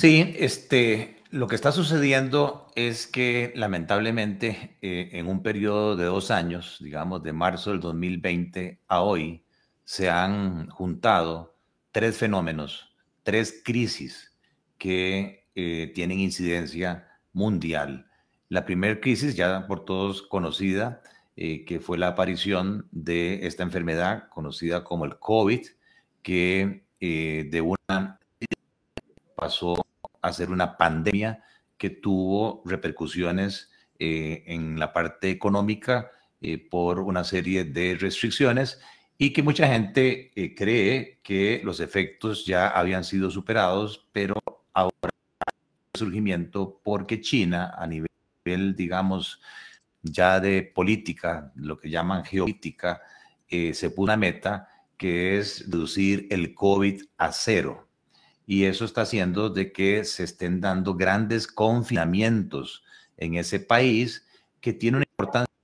Sí, este, lo que está sucediendo es que lamentablemente eh, en un periodo de dos años, digamos de marzo del 2020 a hoy, se han juntado tres fenómenos, tres crisis que eh, tienen incidencia mundial. La primera crisis, ya por todos conocida, eh, que fue la aparición de esta enfermedad conocida como el COVID, que de una pasó hacer una pandemia que tuvo repercusiones eh, en la parte económica eh, por una serie de restricciones y que mucha gente eh, cree que los efectos ya habían sido superados, pero ahora hay surgimiento porque China a nivel, digamos, ya de política, lo que llaman geopolítica, se puso una meta que es reducir el COVID a cero y eso está haciendo de que se estén dando grandes confinamientos en ese país que tiene una importancia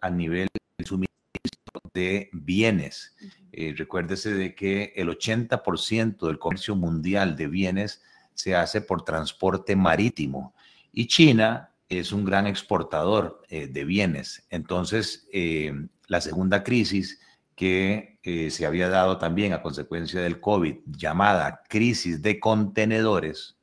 a nivel del suministro de bienes. Eh, recuérdese de que el 80% del comercio mundial de bienes se hace por transporte marítimo y China es un gran exportador eh, de bienes. Entonces, eh, la segunda crisis que eh, se había dado también a consecuencia del COVID, llamada crisis de contenedores,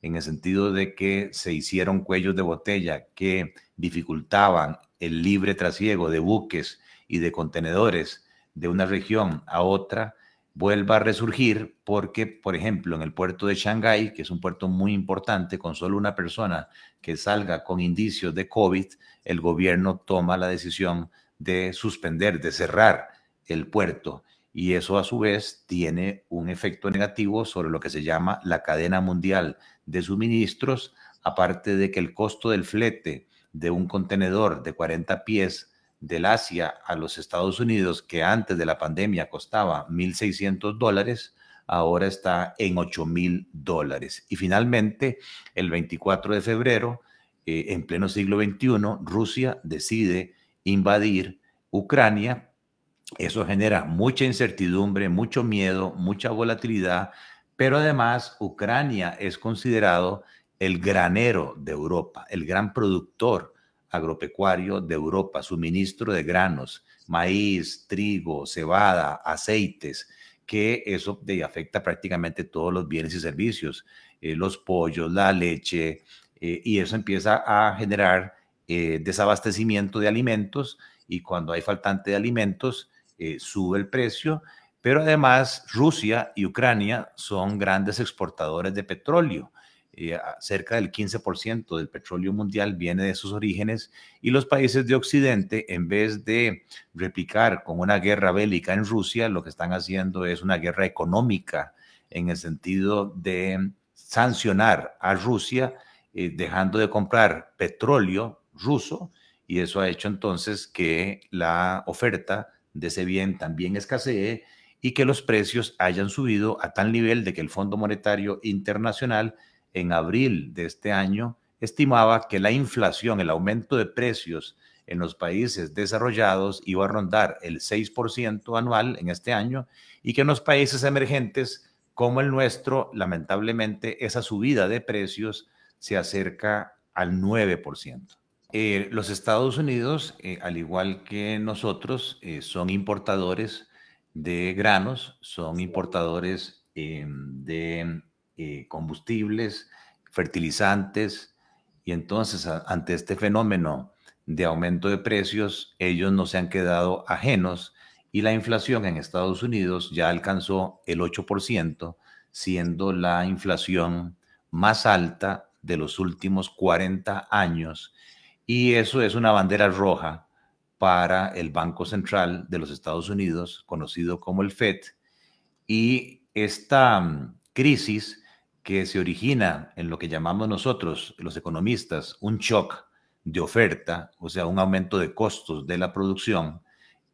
en el sentido de que se hicieron cuellos de botella que dificultaban el libre trasiego de buques y de contenedores de una región a otra, vuelva a resurgir porque, por ejemplo, en el puerto de Shanghái, que es un puerto muy importante, con solo una persona que salga con indicios de COVID, el gobierno toma la decisión de suspender, de cerrar el puerto y eso a su vez tiene un efecto negativo sobre lo que se llama la cadena mundial de suministros, aparte de que el costo del flete de un contenedor de 40 pies del Asia a los Estados Unidos, que antes de la pandemia costaba 1.600 dólares, ahora está en 8.000 dólares. Y finalmente, el 24 de febrero, eh, en pleno siglo XXI, Rusia decide invadir Ucrania eso genera mucha incertidumbre, mucho miedo, mucha volatilidad, pero además Ucrania es considerado el granero de Europa, el gran productor agropecuario de Europa, suministro de granos, maíz, trigo, cebada, aceites, que eso afecta prácticamente todos los bienes y servicios, eh, los pollos, la leche, eh, y eso empieza a generar eh, desabastecimiento de alimentos y cuando hay faltante de alimentos, eh, sube el precio, pero además Rusia y Ucrania son grandes exportadores de petróleo. Eh, cerca del 15% del petróleo mundial viene de sus orígenes y los países de Occidente, en vez de replicar con una guerra bélica en Rusia, lo que están haciendo es una guerra económica en el sentido de sancionar a Rusia, eh, dejando de comprar petróleo ruso, y eso ha hecho entonces que la oferta de ese bien también escasee y que los precios hayan subido a tal nivel de que el Fondo Monetario Internacional en abril de este año estimaba que la inflación, el aumento de precios en los países desarrollados iba a rondar el 6% anual en este año y que en los países emergentes como el nuestro, lamentablemente, esa subida de precios se acerca al 9%. Eh, los Estados Unidos, eh, al igual que nosotros, eh, son importadores de granos, son importadores de combustibles, fertilizantes, y entonces ante este fenómeno de aumento de precios, ellos no se han quedado ajenos y la inflación en Estados Unidos ya alcanzó el 8%, siendo la inflación más alta de los últimos 40 años y eso es una bandera roja para el Banco Central de los Estados Unidos, conocido como el FED. Y esta mm, crisis que se origina en lo que llamamos nosotros, los economistas, un shock de oferta, o sea, un aumento de costos de la producción,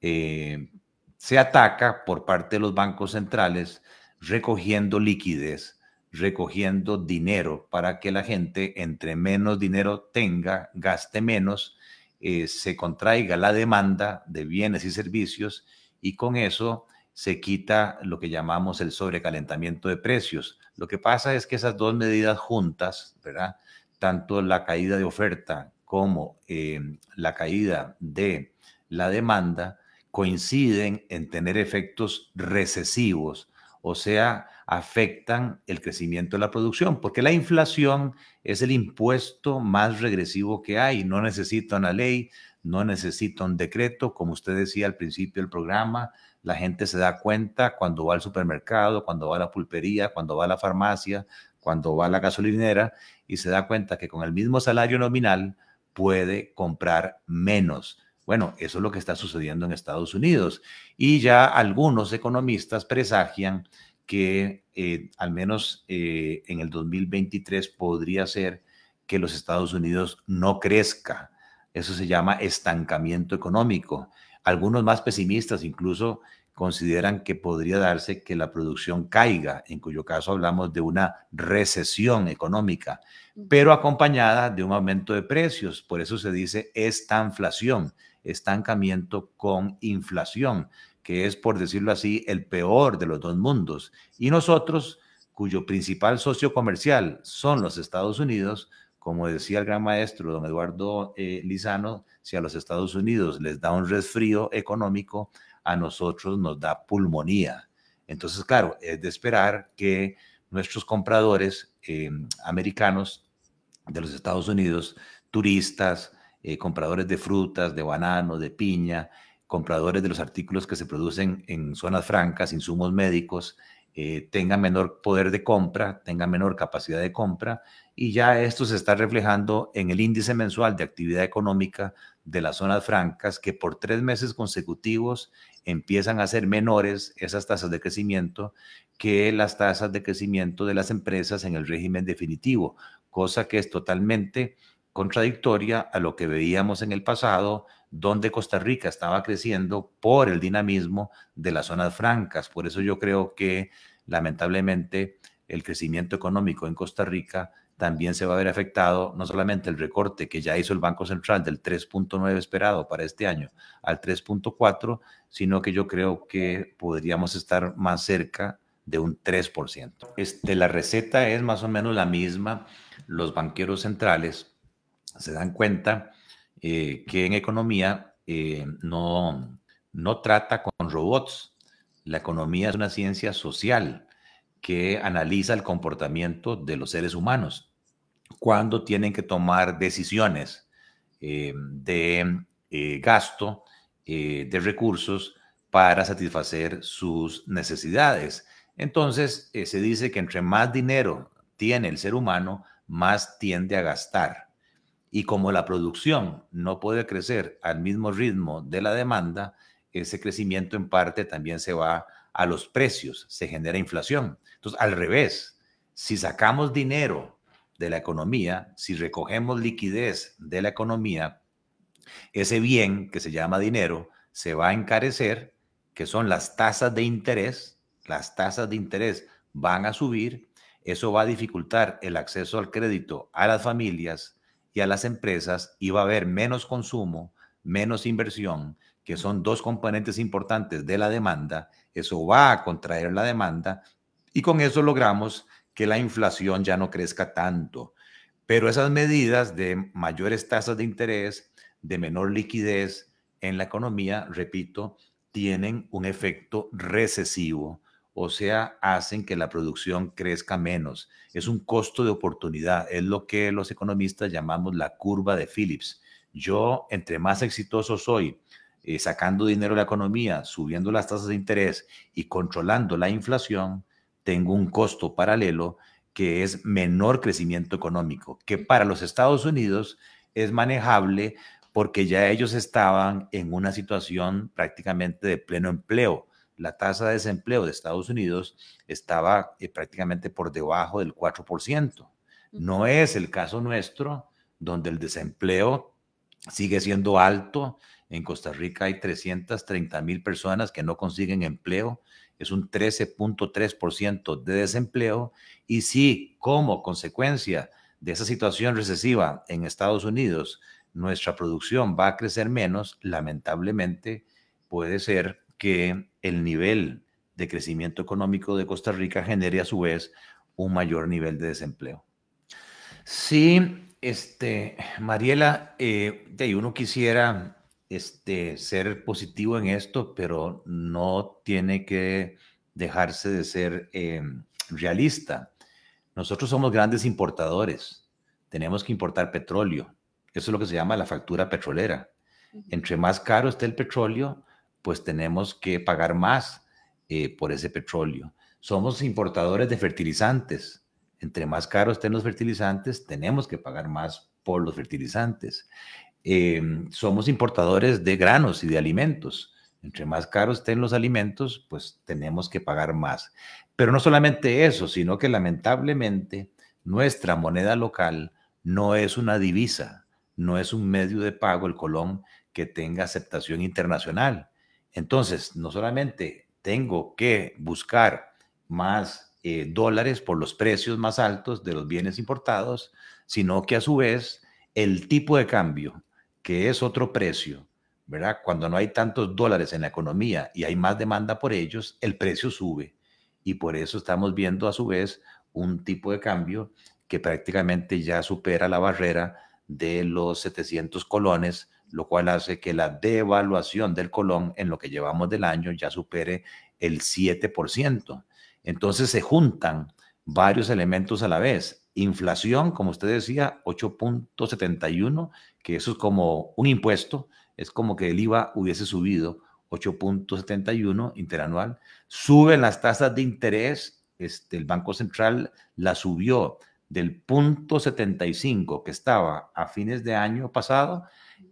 eh, se ataca por parte de los bancos centrales recogiendo liquidez recogiendo dinero para que la gente, entre menos dinero tenga, gaste menos, eh, se contraiga la demanda de bienes y servicios y con eso se quita lo que llamamos el sobrecalentamiento de precios. Lo que pasa es que esas dos medidas juntas, ¿verdad? Tanto la caída de oferta como eh, la caída de la demanda coinciden en tener efectos recesivos, o sea, afectan el crecimiento de la producción, porque la inflación es el impuesto más regresivo que hay, no necesita una ley, no necesita un decreto, como usted decía al principio del programa, la gente se da cuenta cuando va al supermercado, cuando va a la pulpería, cuando va a la farmacia, cuando va a la gasolinera y se da cuenta que con el mismo salario nominal puede comprar menos. Bueno, eso es lo que está sucediendo en Estados Unidos. Y ya algunos economistas presagian que eh, al menos eh, en el 2023 podría ser que los Estados Unidos no crezca. Eso se llama estancamiento económico. Algunos más pesimistas incluso consideran que podría darse que la producción caiga, en cuyo caso hablamos de una recesión económica, pero acompañada de un aumento de precios. Por eso se dice estanflación, estancamiento con inflación, que es, por decirlo así, el peor de los dos mundos. Y nosotros, cuyo principal socio comercial son los Estados Unidos, como decía el gran maestro don Eduardo eh, Lizano, si a los Estados Unidos les da un resfrío económico, a nosotros nos da pulmonía. Entonces, claro, es de esperar que nuestros compradores eh, americanos de los Estados Unidos, turistas, eh, compradores de frutas, de banano, de piña, compradores de los artículos que se producen en zonas francas, insumos médicos, eh, tengan menor poder de compra, tengan menor capacidad de compra, y ya esto se está reflejando en el índice mensual de actividad económica de las zonas francas, que por tres meses consecutivos empiezan a ser menores esas tasas de crecimiento que las tasas de crecimiento de las empresas en el régimen definitivo, cosa que es totalmente contradictoria a lo que veíamos en el pasado, donde Costa Rica estaba creciendo por el dinamismo de las zonas francas. Por eso yo creo que lamentablemente el crecimiento económico en Costa Rica también se va a ver afectado no solamente el recorte que ya hizo el Banco Central del 3.9 esperado para este año al 3.4, sino que yo creo que podríamos estar más cerca de un 3%. Este, la receta es más o menos la misma. Los banqueros centrales se dan cuenta eh, que en economía eh, no, no trata con robots. La economía es una ciencia social que analiza el comportamiento de los seres humanos cuando tienen que tomar decisiones eh, de gasto de recursos para satisfacer sus necesidades. Entonces, se dice que entre más dinero tiene el ser humano, más tiende a gastar. Y como la producción no puede crecer al mismo ritmo de la demanda, ese crecimiento en parte también se va a los precios, se genera inflación. Entonces, al revés, si sacamos dinero de la economía, si recogemos liquidez de la economía, ese bien que se llama dinero se va a encarecer, que son las tasas de interés, las tasas de interés van a subir, eso va a dificultar el acceso al crédito a las familias y a las empresas y va a haber menos consumo, menos inversión, que son dos componentes importantes de la demanda, eso va a contraer la demanda y con eso logramos que la inflación ya no crezca tanto. Pero esas medidas de mayores tasas de interés, de menor liquidez en la economía, repito, tienen un efecto recesivo, o sea, hacen que la producción crezca menos. Es un costo de oportunidad, es lo que los economistas llamamos la curva de Phillips. Yo, entre más exitoso soy eh, sacando dinero de la economía, subiendo las tasas de interés y controlando la inflación, tengo un costo paralelo que es menor crecimiento económico, que para los Estados Unidos es manejable porque ya ellos estaban en una situación prácticamente de pleno empleo. La tasa de desempleo de Estados Unidos estaba eh, prácticamente por debajo del 4%. No es el caso nuestro, donde el desempleo sigue siendo alto. En Costa Rica hay 330 mil personas que no consiguen empleo es un 13.3% de desempleo y si como consecuencia de esa situación recesiva en Estados Unidos nuestra producción va a crecer menos, lamentablemente puede ser que el nivel de crecimiento económico de Costa Rica genere a su vez un mayor nivel de desempleo. Sí, este, Mariela, eh, de uno quisiera este, ser positivo en esto, pero no tiene que dejarse de ser eh, realista. Nosotros somos grandes importadores, tenemos que importar petróleo. Eso es lo que se llama la factura petrolera. Entre más caro esté el petróleo, pues tenemos que pagar más eh, por ese petróleo. Somos importadores de fertilizantes. Entre más caros estén los fertilizantes, tenemos que pagar más por los fertilizantes. Em, somos importadores de granos y de alimentos. Entre más caros estén los alimentos, pues tenemos que pagar más. Pero no solamente eso, sino que lamentablemente nuestra moneda local no es una divisa, no es un medio de pago, el colón, que tenga aceptación internacional. Entonces, no solamente tengo que buscar más eh, dólares por los precios más altos de los bienes importados, sino que a su vez el tipo de cambio, que es otro precio, ¿verdad? Cuando no hay tantos dólares en la economía y hay más demanda por ellos, el precio sube. Y por eso estamos viendo a su vez un tipo de cambio que prácticamente ya supera la barrera de los 700 colones lo cual hace que la devaluación del colón en lo que llevamos del año ya supere el 7%. Entonces se juntan varios elementos a la vez. Inflación, como usted decía, 8.71, que eso es como un impuesto, es como que el IVA hubiese subido 8.71 interanual. Suben las tasas de interés, este, el Banco Central la subió del punto 75 que estaba a fines de año pasado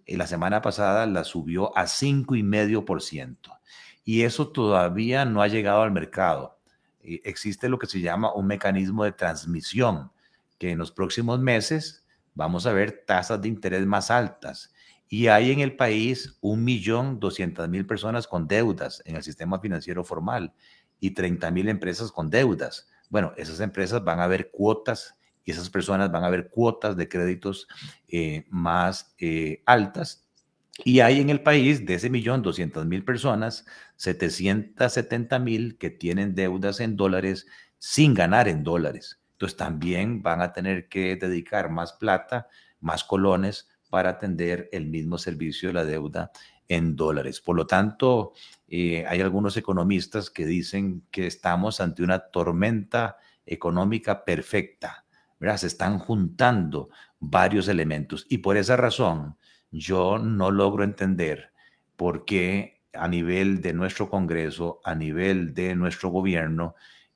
la semana pasada la subió a 5,5%. Y eso todavía no ha llegado al mercado. Existe lo que se llama un mecanismo de transmisión, que en los próximos meses vamos a ver tasas de interés más altas. Y hay en el país 1.200.000 personas con deudas en el sistema financiero formal y 30.000 empresas con deudas. Bueno, esas empresas van a ver cuotas y esas personas van a ver cuotas de créditos eh, más eh, altas. Y hay en el país de ese millón doscientas mil personas, 770 mil que tienen deudas en dólares sin ganar en dólares. Entonces también van a tener que dedicar más plata, más colones para atender el mismo servicio de la deuda en dólares. Por lo tanto, eh, hay algunos economistas que dicen que estamos ante una tormenta económica perfecta se están juntando varios elementos. Y por esa razón yo no logro entender por qué a nivel de nuestro Congreso, a nivel de nuestro gobierno,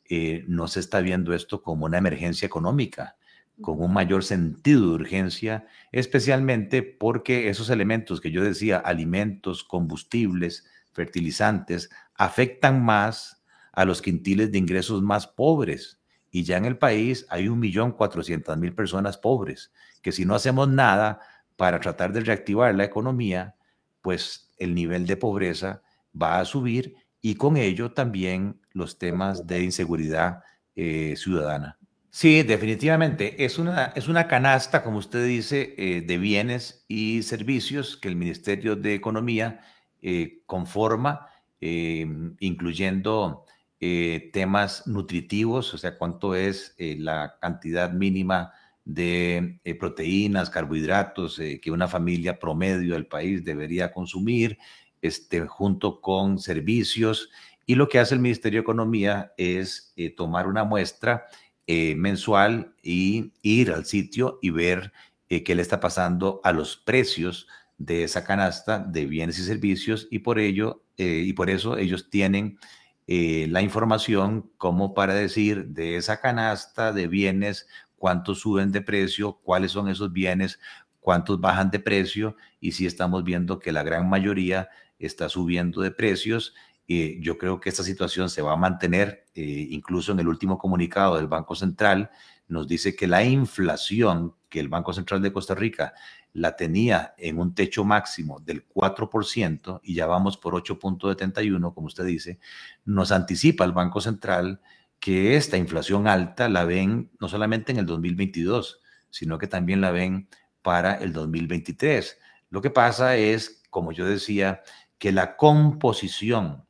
eh, no se está viendo esto como una emergencia económica, con un mayor sentido de urgencia, especialmente porque esos elementos que yo decía, alimentos, combustibles, fertilizantes, afectan más a los quintiles de ingresos más pobres y ya en el país hay un millón cuatrocientas mil personas pobres, que si no hacemos nada para tratar de reactivar la economía, pues el nivel de pobreza va a subir y con ello también los temas de inseguridad eh, ciudadana. Sí, definitivamente. Es una, es una canasta, como usted dice, eh, de bienes y servicios que el Ministerio de Economía eh, conforma, incluyendo eh, temas nutritivos, o sea, cuánto es eh, la cantidad mínima de eh, proteínas, carbohidratos que una familia promedio del país debería consumir, este, junto con servicios. Y lo que hace el Ministerio de Economía es tomar una muestra mensual y ir al sitio y ver qué le está pasando a los precios de esa canasta de bienes y servicios y por ello y por eso ellos tienen eh, la información como para decir de esa canasta de bienes, cuántos suben de precio, cuáles son esos bienes, cuántos bajan de precio y si estamos viendo que la gran mayoría está subiendo de precios. Eh, yo creo que esta situación se va a mantener, eh, incluso en el último comunicado del Banco Central, nos dice que la inflación que el Banco Central de Costa Rica la tenía en un techo máximo del 4% y ya vamos por 8.71, como usted dice, nos anticipa el Banco Central que esta inflación alta la ven no solamente en el 2022, sino que también la ven para el 2023. Lo que pasa es, como yo decía, que la composición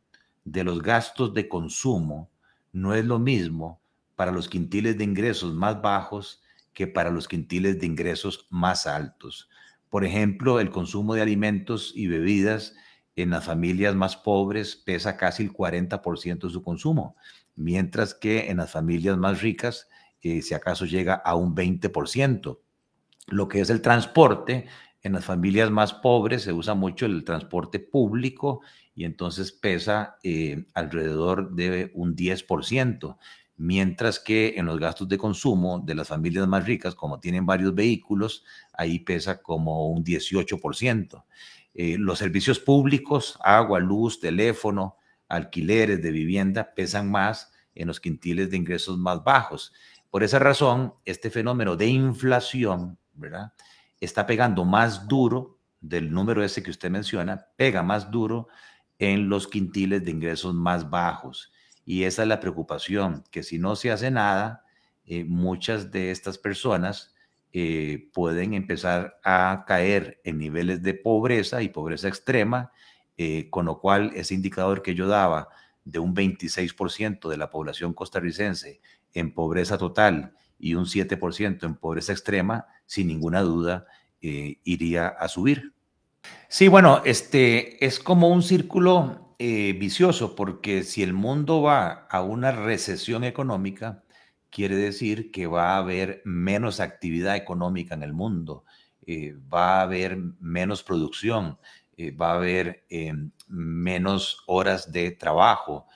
de los gastos de consumo no es lo mismo para los quintiles de ingresos más bajos que para los quintiles de ingresos más altos. Por ejemplo, el consumo de alimentos y bebidas en las familias más pobres pesa casi el 40% de su consumo, mientras que en las familias más ricas, eh, si acaso llega a un 20%. Lo que es el transporte, en las familias más pobres se usa mucho el transporte público y entonces pesa eh, alrededor de un 10%, mientras que en los gastos de consumo de las familias más ricas, como tienen varios vehículos, ahí pesa como un 18%. Eh, los servicios públicos, agua, luz, teléfono, alquileres de vivienda, pesan más en los quintiles de ingresos más bajos. Por esa razón, este fenómeno de inflación, ¿verdad? Está pegando más duro del número ese que usted menciona, pega más duro en los quintiles de ingresos más bajos. Y esa es la preocupación, que si no se hace nada, eh, muchas de estas personas eh, pueden empezar a caer en niveles de pobreza y pobreza extrema, eh, con lo cual ese indicador que yo daba de un 26% de la población costarricense en pobreza total y un 7% en pobreza extrema, sin ninguna duda, iría a subir. Sí, bueno, este es como un círculo vicioso, porque si el mundo va a una recesión económica, quiere decir que va a haber menos actividad económica en el mundo, eh, va a haber menos producción, eh, va a haber eh, menos horas de trabajo,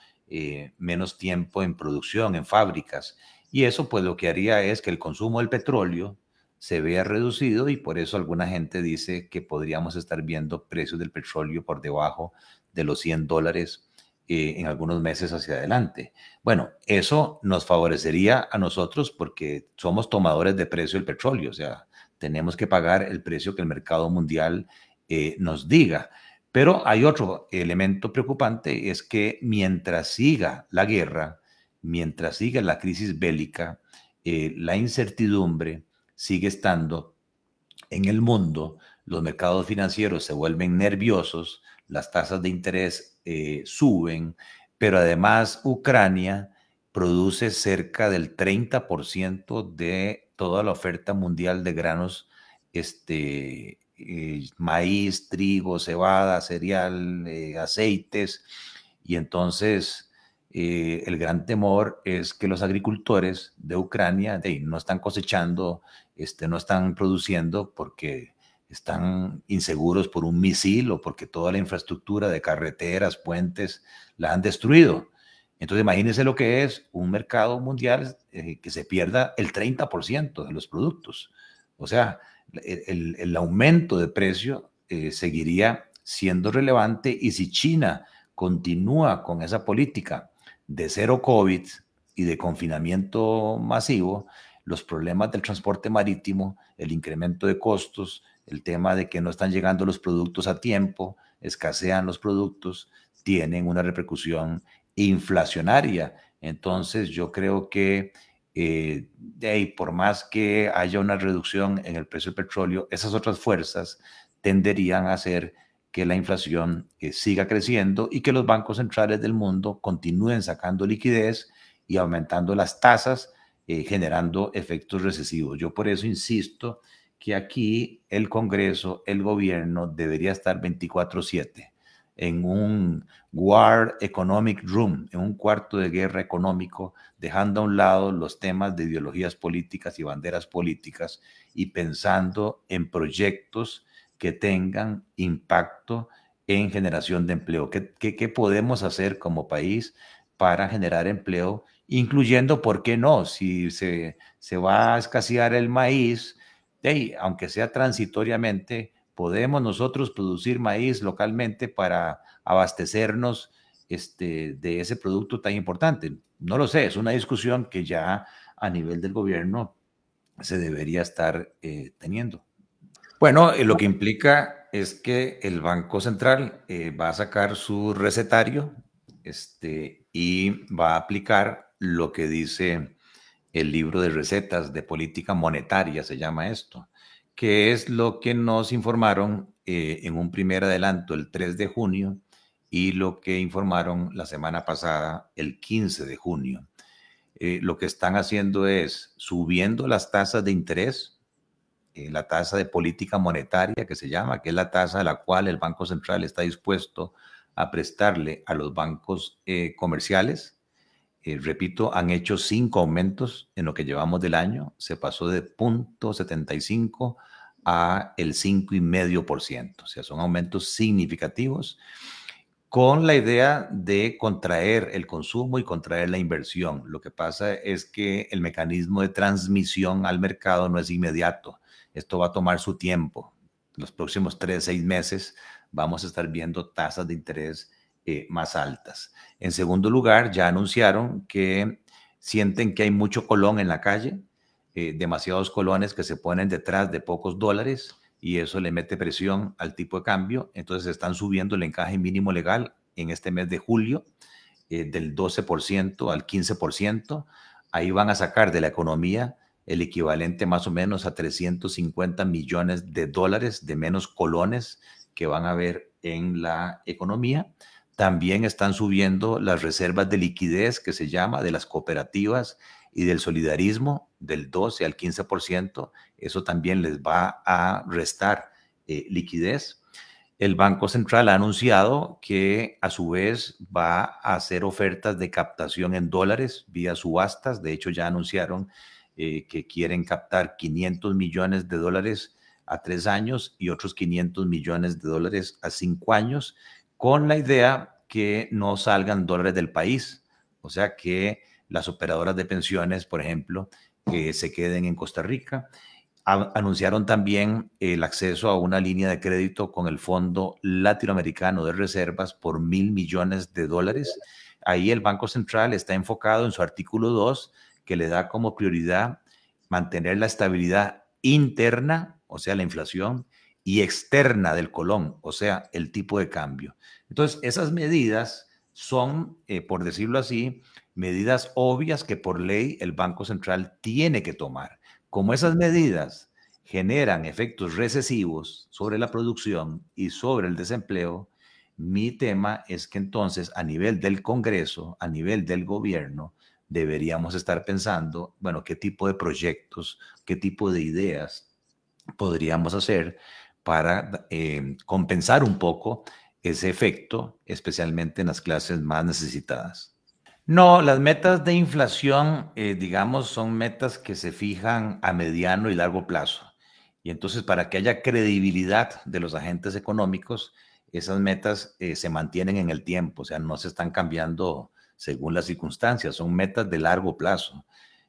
menos tiempo en producción, en fábricas. Y eso pues lo que haría es que el consumo del petróleo se vea reducido y por eso alguna gente dice que podríamos estar viendo precios del petróleo por debajo de los 100 dólares eh, en algunos meses hacia adelante. Bueno, eso nos favorecería a nosotros porque somos tomadores de precio del petróleo, o sea, tenemos que pagar el precio que el mercado mundial eh, nos diga. Pero hay otro elemento preocupante, es que mientras siga la guerra, mientras siga la crisis bélica, eh, la incertidumbre sigue estando en el mundo, los mercados financieros se vuelven nerviosos, las tasas de interés eh, suben, pero además Ucrania produce cerca del 30% de toda la oferta mundial de granos, este, eh, maíz, trigo, cebada, cereal, eh, aceites, y entonces el gran temor es que los agricultores de Ucrania no están cosechando, este, no están produciendo porque están inseguros por un misil o porque toda la infraestructura de carreteras, puentes, la han destruido. Entonces imagínense lo que es un mercado mundial eh, que se pierda el 30% de los productos. O sea, el, aumento de precio eh, seguiría siendo relevante y si China continúa con esa política de cero COVID y de confinamiento masivo, los problemas del transporte marítimo, el incremento de costos, el tema de que no están llegando los productos a tiempo, escasean los productos, tienen una repercusión inflacionaria. Entonces yo creo que eh, por más que haya una reducción en el precio del petróleo, esas otras fuerzas tenderían a hacer que la inflación eh, siga creciendo y que los bancos centrales del mundo continúen sacando liquidez y aumentando las tasas, eh, generando efectos recesivos. Yo por eso insisto que aquí el Congreso, el gobierno debería estar 24/7 en un War Economic Room, en un cuarto de guerra económico, dejando a un lado los temas de ideologías políticas y banderas políticas y pensando en proyectos que tengan impacto en generación de empleo. ¿Qué, podemos hacer como país para generar empleo? Incluyendo, ¿por qué no? Si se, se va a escasear el maíz, aunque sea transitoriamente, podemos nosotros producir maíz localmente para abastecernos este, de ese producto tan importante. No lo sé, es una discusión que ya a nivel del gobierno se debería estar eh, teniendo. Bueno, eh, lo que implica es que el Banco Central eh, va a sacar su recetario este, y va a aplicar lo que dice el libro de recetas de política monetaria, se llama esto, que es lo que nos informaron eh, en un primer adelanto el 3 de junio y lo que informaron la semana pasada, el 15 de junio. Eh, lo que están haciendo es subiendo las tasas de interés, eh, la tasa de política monetaria que se llama, que es la tasa a la cual el Banco Central está dispuesto a prestarle a los bancos eh, repito, han hecho cinco aumentos en lo que llevamos del año. Se pasó de 0.75 a el 5,5%. O sea, son aumentos significativos con la idea de contraer el consumo y contraer la inversión. Lo que pasa es que el mecanismo de transmisión al mercado no es inmediato. Esto va a tomar su tiempo. Los próximos tres, seis meses vamos a estar viendo tasas de interés eh, más altas. En segundo lugar, ya anunciaron que sienten que hay mucho colón en la calle, eh, demasiados colones que se ponen detrás de pocos dólares y eso le mete presión al tipo de cambio. Entonces están subiendo el encaje mínimo legal en este mes de julio eh, del 12% al 15%. Ahí van a sacar de la economía el equivalente más o menos a 350 millones de dólares de menos colones que van a haber en la economía. También están subiendo las reservas de liquidez que se llama de las cooperativas y del solidarismo del 12 al 15%, eso también les va a restar eh, liquidez. El Banco Central ha anunciado que a su vez va a hacer ofertas de captación en dólares vía subastas. De hecho, ya anunciaron eh, que quieren captar 500 millones de dólares a tres años y otros 500 millones de dólares a cinco años, con la idea que no salgan dólares del país. O sea que las operadoras de pensiones, por ejemplo, que se queden en Costa Rica. anunciaron también el acceso a una línea de crédito con el Fondo Latinoamericano de Reservas por mil millones de dólares. Ahí el Banco Central está enfocado en su artículo 2, que le da como prioridad mantener la estabilidad interna, o sea, la inflación, y externa del colón, o sea, el tipo de cambio. Entonces, esas medidas son, eh, por decirlo así, medidas obvias que por ley el Banco Central tiene que tomar. Como esas medidas generan efectos recesivos sobre la producción y sobre el desempleo, mi tema es que entonces a nivel del Congreso, a nivel del gobierno, deberíamos estar pensando, bueno, qué tipo de proyectos, qué tipo de ideas podríamos hacer para eh, compensar un poco ese efecto, especialmente en las clases más necesitadas. No, las metas de inflación, eh, digamos, son metas que se fijan a mediano y largo plazo. Y entonces, para que haya credibilidad de los agentes económicos, esas metas eh, se mantienen en el tiempo, o sea, no se están cambiando según las circunstancias, son metas de largo plazo.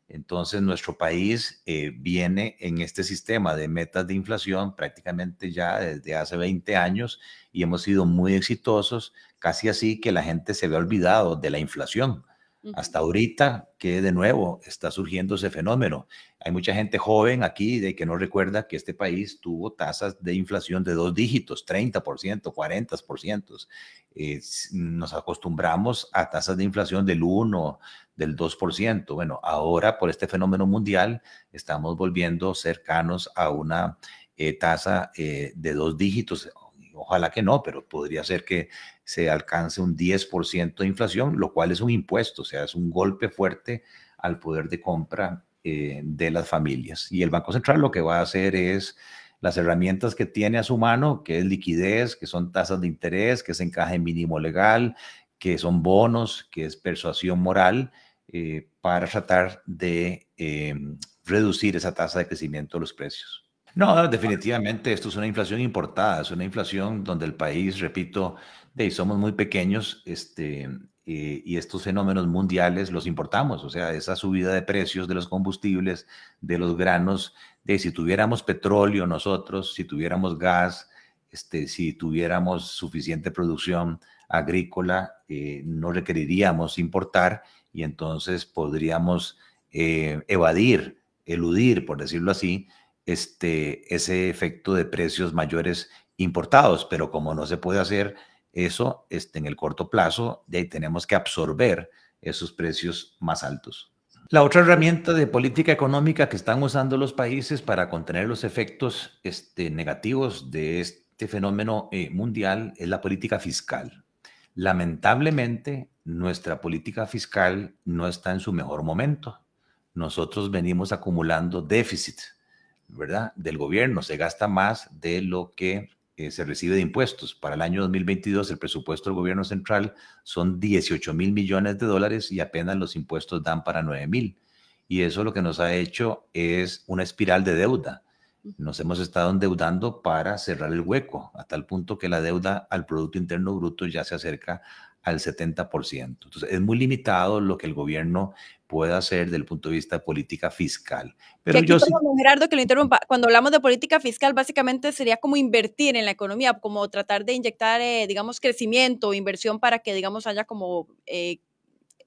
Entonces, nuestro país eh, viene en este sistema de metas de inflación prácticamente ya desde hace 20 años y hemos sido muy exitosos, casi así que la gente se ve olvidado de la inflación. Hasta ahorita que de nuevo está surgiendo ese fenómeno. Hay mucha gente joven aquí de que no recuerda que este país tuvo tasas de inflación de dos dígitos, 30%, 40%. Eh, nos acostumbramos a tasas de inflación del 1, del 2%. Bueno, ahora por este fenómeno mundial estamos volviendo cercanos a una eh, tasa eh, de dos dígitos Ojalá que no, pero podría ser que se alcance un 10% de inflación, lo cual es un impuesto, o sea, es un golpe fuerte al poder de compra eh, de las familias. Y el Banco Central lo que va a hacer es las herramientas que tiene a su mano, que es liquidez, que son tasas de interés, que es encaje mínimo legal, que son bonos, que es persuasión moral, eh, para tratar de eh, reducir esa tasa de crecimiento de los precios. No, definitivamente esto es una inflación importada, es una inflación donde el país, repito, de, somos muy pequeños este, y estos fenómenos mundiales los importamos, o sea, esa subida de precios de los combustibles, de los granos, de si tuviéramos petróleo nosotros, si tuviéramos gas, este, si tuviéramos suficiente producción agrícola, eh, no requeriríamos importar y entonces podríamos eh, evadir, eludir, por decirlo así, este, ese efecto de precios mayores importados, pero como no se puede hacer eso este, en el corto plazo, de ahí tenemos que absorber esos precios más altos. La otra herramienta de política económica que están usando los países para contener los efectos este, negativos de este fenómeno eh, mundial es la política fiscal. Lamentablemente, nuestra política fiscal no está en su mejor momento. Nosotros venimos acumulando déficit, ¿verdad? Del gobierno. Se gasta más de lo que eh, se recibe de impuestos. Para el año 2022, el presupuesto del gobierno central son 18 mil millones de dólares y apenas los impuestos dan para 9 mil. Y eso lo que nos ha hecho es una espiral de deuda. Nos hemos estado endeudando para cerrar el hueco, a tal punto que la deuda al Producto Interno Bruto ya se acerca al 70%. Entonces, es muy limitado lo que el gobierno puede hacer desde el punto de vista de política fiscal. Pero yo Gerardo, que lo interrumpa, cuando hablamos de política fiscal, básicamente sería como invertir en la economía, como tratar de inyectar, eh, digamos, crecimiento, inversión para que, digamos, haya como eh,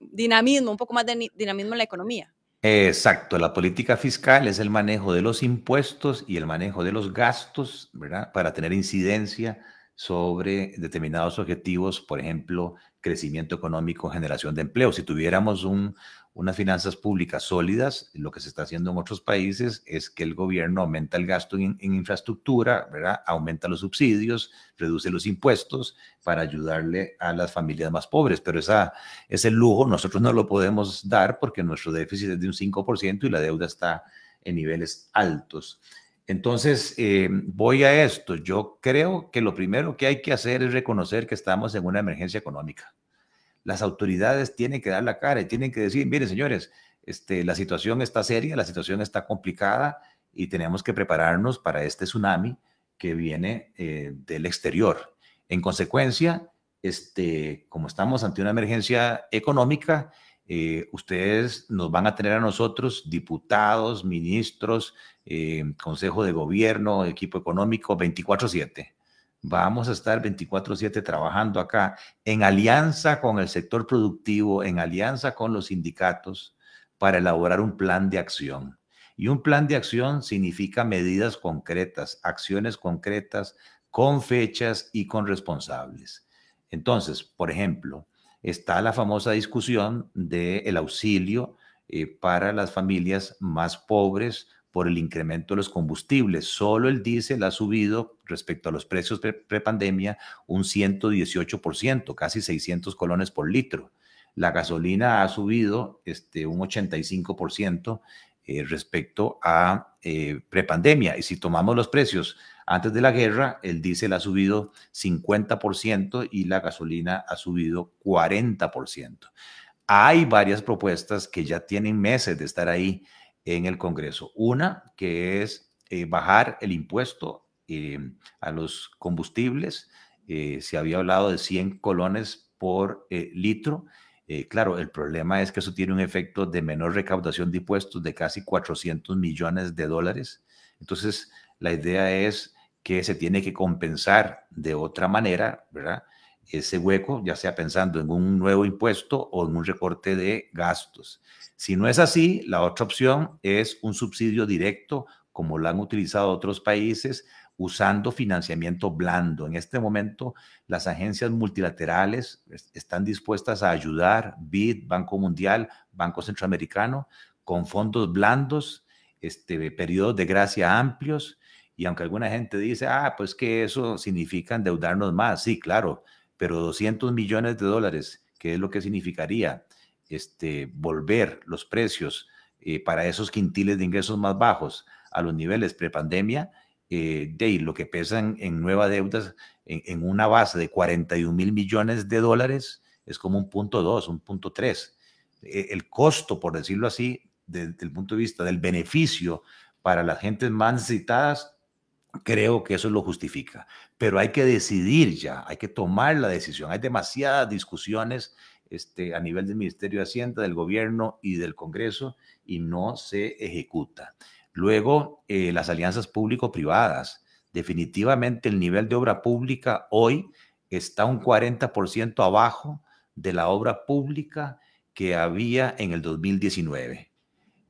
dinamismo, un poco más de dinamismo en la economía. Exacto, la política fiscal es el manejo de los impuestos y el manejo de los gastos, ¿verdad? Para tener incidencia sobre determinados objetivos, por ejemplo, crecimiento económico, generación de empleo. Si tuviéramos un, unas finanzas públicas sólidas, lo que se está haciendo en otros países es que el gobierno aumenta el gasto en, infraestructura, ¿verdad? aumenta los subsidios, reduce los impuestos para ayudarle a las familias más pobres. Pero esa, ese lujo nosotros no lo podemos dar porque nuestro déficit es de un 5% y la deuda está en niveles altos. Entonces, eh, voy a esto. Yo creo que lo primero que hay que hacer es reconocer que estamos en una emergencia económica. Las autoridades tienen que dar la cara y tienen que decir, miren, señores, este, la situación está seria, la situación está complicada y tenemos que prepararnos para este tsunami que viene eh, del exterior. En consecuencia, este, como estamos ante una emergencia económica, eh, ustedes nos van a tener a nosotros, diputados, ministros, eh, Consejo de Gobierno, equipo económico, 24/7. Vamos a estar 24/7 trabajando acá en alianza con el sector productivo, en alianza con los sindicatos, para elaborar un plan de acción. Y un plan de acción significa medidas concretas, acciones concretas, con fechas y con responsables. Entonces, por ejemplo, está la famosa discusión del auxilio eh, para las familias más pobres por el incremento de los combustibles. Solo el diésel ha subido respecto a los precios prepandemia un 118%, casi 600 colones por litro. La gasolina ha subido este, un 85% eh, respecto a eh, prepandemia. Y si tomamos los precios antes de la guerra, el diésel ha subido 50% y la gasolina ha subido 40%. Hay varias propuestas que ya tienen meses de estar ahí en el Congreso. Una que es eh, bajar el impuesto eh, a los combustibles. Eh, se había hablado de 100 colones por litro. claro, el problema es que eso tiene un efecto de menor recaudación de impuestos de casi 400 millones de dólares. Entonces, la idea es que se tiene que compensar de otra manera, ¿verdad? Ese hueco, ya sea pensando en un nuevo impuesto o en un recorte de gastos. Si no es así, la otra opción es un subsidio directo, como lo han utilizado otros países, usando financiamiento blando. En este momento, las agencias multilaterales están dispuestas a ayudar, BID, Banco Mundial, Banco Centroamericano, con fondos blandos, este, periodos de gracia amplios, y aunque alguna gente dice, ah, pues que eso significa endeudarnos más, sí, claro, pero 200 millones de dólares, ¿qué es lo que significaría? Este, volver los precios eh, para esos quintiles de ingresos más bajos a los niveles prepandemia, eh, de lo que pesan en nueva deudas en, una base de 41 mil millones de dólares es como un punto dos, un punto tres. E, el costo, por decirlo así, desde el punto de vista del beneficio para las gentes más necesitadas creo que eso lo justifica. Pero hay que decidir ya, hay que tomar la decisión. Hay demasiadas discusiones este, a nivel del Ministerio de Hacienda, del Gobierno y del Congreso y no se ejecuta. Luego, eh, las alianzas público-privadas. Definitivamente el nivel de obra pública hoy está un 40% abajo de la obra pública que había en el 2019.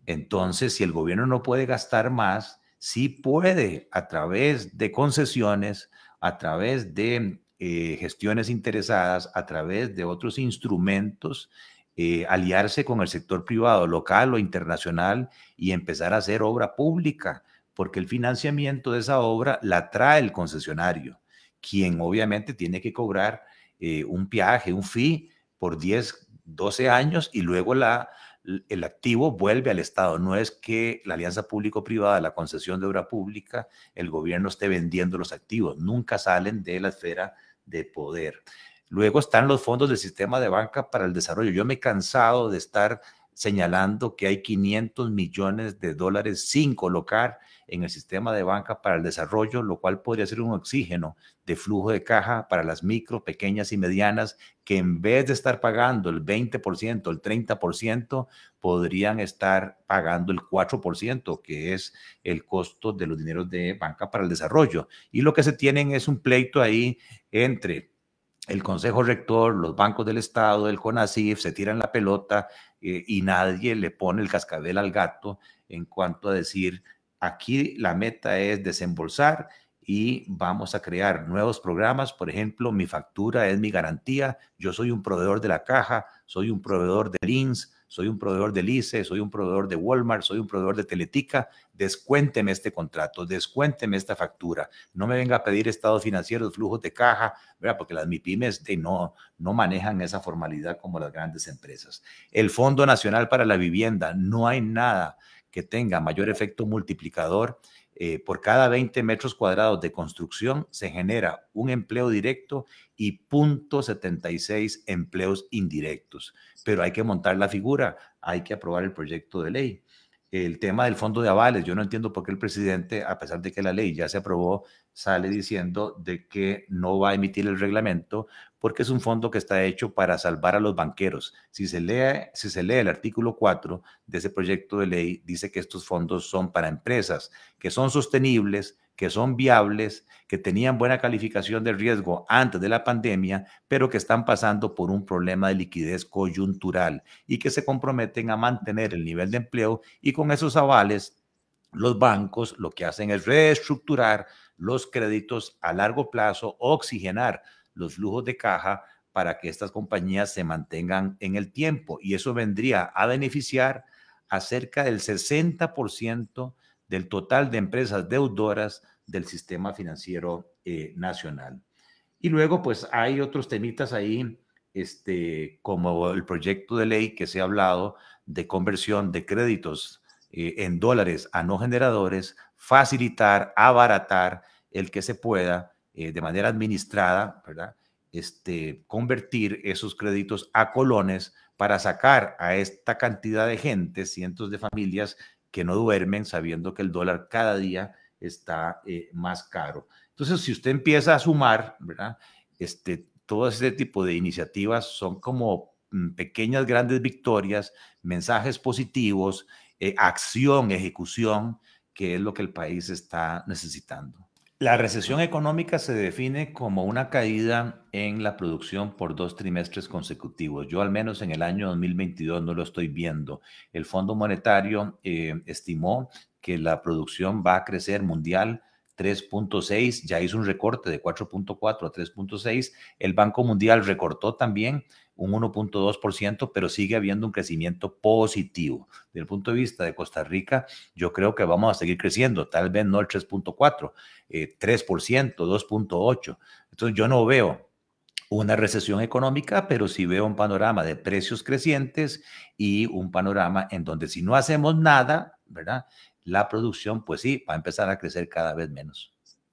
Entonces, si el gobierno no puede gastar más, sí puede a través de concesiones, a través de eh, gestiones interesadas, a través de otros instrumentos, eh, aliarse con el sector privado local o internacional y empezar a hacer obra pública, porque el financiamiento de esa obra la trae el concesionario, quien obviamente tiene que cobrar eh, un viaje, un fee por 10, 12 años y luego la, el activo vuelve al Estado. No es que la alianza público-privada, la concesión de obra pública, el gobierno esté vendiendo los activos, nunca salen de la esfera de poder. Luego están los fondos del sistema de banca para el desarrollo. Yo me he cansado de estar señalando que hay 500 millones de dólares sin colocar en el sistema de banca para el desarrollo, lo cual podría ser un oxígeno de flujo de caja para las micro, pequeñas y medianas, que en vez de estar pagando el 20%, el 30%, podrían estar pagando el 4%, que es el costo de los dineros de banca para el desarrollo. Y lo que se tienen es un pleito ahí entre el Consejo Rector, los bancos del Estado, el CONACIF, se tiran la pelota eh, y nadie le pone el cascabel al gato en cuanto a decir, aquí la meta es desembolsar y vamos a crear nuevos programas. Por ejemplo, mi factura es mi garantía. Yo soy un proveedor de la caja, soy un proveedor de LINS, soy un proveedor de ICE, soy un proveedor de Walmart, soy un proveedor de Teletica. Descuénteme este contrato, descuénteme esta factura. No me venga a pedir estados financieros, flujos de caja, ¿verdad? porque las MIPIMES de no, no manejan esa formalidad como las grandes empresas. El Fondo Nacional para la Vivienda, no hay nada que tenga mayor efecto multiplicador eh, por cada 20 metros cuadrados de construcción se genera un empleo directo y 0.76 empleos indirectos. Pero hay que montar la figura, hay que aprobar el proyecto de ley el tema del fondo de avales. Yo no entiendo por qué el presidente, a pesar de que la ley ya se aprobó, sale diciendo de que no va a emitir el reglamento porque es un fondo que está hecho para salvar a los banqueros. Si se lee, si se lee el artículo 4 de ese proyecto de ley, dice que estos fondos son para empresas que son sostenibles, que son viables, que tenían buena calificación de riesgo antes de la pandemia, pero que están pasando por un problema de liquidez coyuntural y que se comprometen a mantener el nivel de empleo y con esos avales los bancos lo que hacen es reestructurar los créditos a largo plazo, oxigenar los flujos de caja para que estas compañías se mantengan en el tiempo y eso vendría a beneficiar a cerca del 60% del total de empresas deudoras del sistema financiero eh, nacional. Y luego, pues hay otros temitas ahí, este, como el proyecto de ley que se ha hablado de conversión de créditos eh, en dólares a no generadores, facilitar, abaratar el que se pueda eh, de manera administrada, ¿verdad? Este, convertir esos créditos a colones para sacar a esta cantidad de gente, cientos de familias que no duermen sabiendo que el dólar cada día está eh, más caro. Entonces, si usted empieza a sumar, ¿verdad? Este, todo ese tipo de iniciativas son como mm, pequeñas, grandes victorias, mensajes positivos, eh, acción, ejecución, que es lo que el país está necesitando. La recesión económica se define como una caída en la producción por dos trimestres consecutivos. Yo al menos en el año 2022 no lo estoy viendo. El Fondo Monetario eh, estimó que la producción va a crecer mundial 3.6, ya hizo un recorte de 4.4 a 3.6. El Banco Mundial recortó también un 1.2%, pero sigue habiendo un crecimiento positivo. Desde el punto de vista de Costa Rica, yo creo que vamos a seguir creciendo, tal vez no el 3.4, 3%, 2.8. Entonces yo no veo una recesión económica, pero sí veo un panorama de precios crecientes y un panorama en donde si no hacemos nada, ¿verdad? La producción, pues sí, va a empezar a crecer cada vez menos.